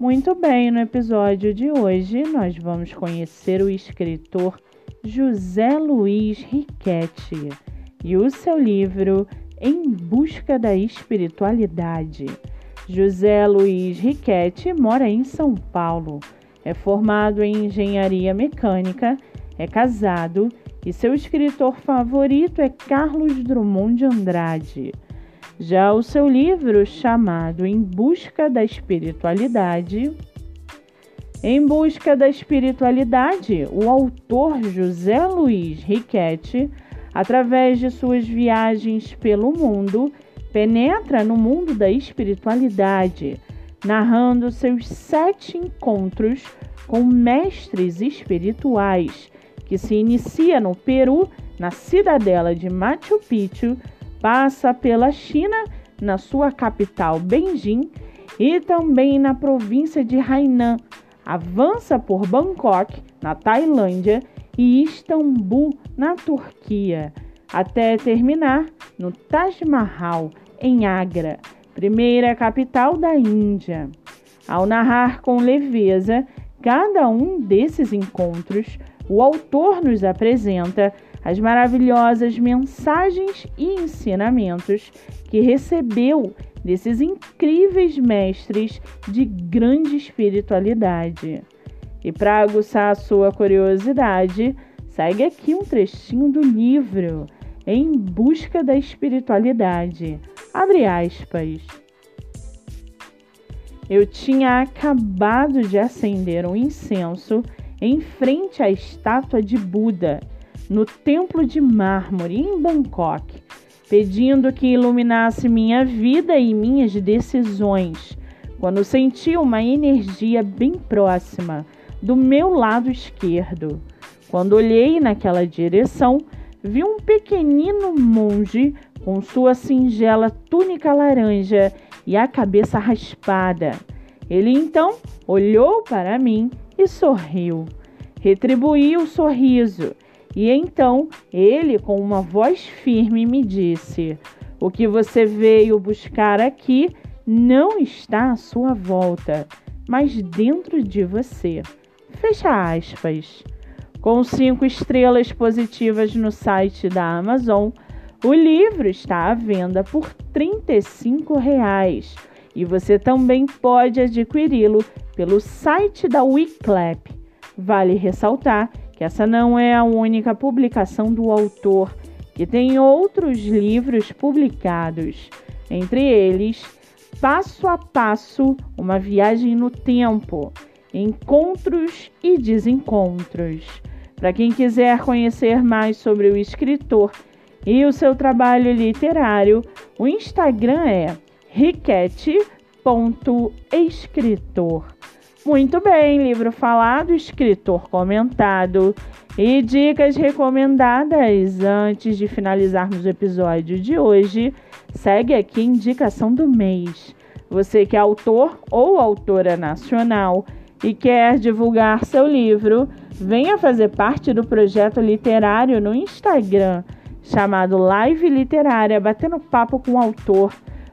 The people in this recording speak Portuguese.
Muito bem, no episódio de hoje nós vamos conhecer o escritor José Luiz Riquetti e o seu livro Em Busca da Espiritualidade. José Luiz Riquetti mora em São Paulo, é formado em engenharia mecânica, é casado e seu escritor favorito é Carlos Drummond de Andrade. Já o seu livro, chamado Em Busca da Espiritualidade, em busca da espiritualidade, o autor José Luiz Riquetti, através de suas viagens pelo mundo, penetra no mundo da espiritualidade, narrando seus sete encontros com mestres espirituais, que se inicia no Peru, na cidadela de Machu Picchu, passa pela China, na sua capital Beijing, e também na província de Hainan, avança por Bangkok, na Tailândia, e Istambul, na Turquia, até terminar no Taj Mahal, em Agra, primeira capital da Índia. Ao narrar com leveza cada um desses encontros, o autor nos apresenta as maravilhosas mensagens e ensinamentos que recebeu desses incríveis mestres de grande espiritualidade. E para aguçar a sua curiosidade, segue aqui um trechinho do livro Em Busca da Espiritualidade. Abre aspas. Eu tinha acabado de acender um incenso em frente à estátua de Buda no templo de mármore em Bangkok, pedindo que iluminasse minha vida e minhas decisões, quando senti uma energia bem próxima do meu lado esquerdo. Quando olhei naquela direção, vi um pequenino monge com sua singela túnica laranja e a cabeça raspada. Ele então olhou para mim e sorriu. Retribuí o sorriso e então ele, com uma voz firme, me disse: O que você veio buscar aqui não está à sua volta, mas dentro de você. Fecha aspas. Com cinco estrelas positivas no site da Amazon, o livro está à venda por 35 reais, e você também pode adquiri-lo pelo site da Wiclap. Vale ressaltar que essa não é a única publicação do autor, que tem outros livros publicados, entre eles Passo a Passo, uma viagem no tempo, Encontros e Desencontros. Para quem quiser conhecer mais sobre o escritor e o seu trabalho literário, o Instagram é riquete.escritor. Muito bem, livro falado, escritor comentado e dicas recomendadas. Antes de finalizarmos o episódio de hoje, segue aqui indicação do mês. Você que é autor ou autora nacional e quer divulgar seu livro, venha fazer parte do projeto literário no Instagram, chamado Live Literária Batendo Papo com o Autor.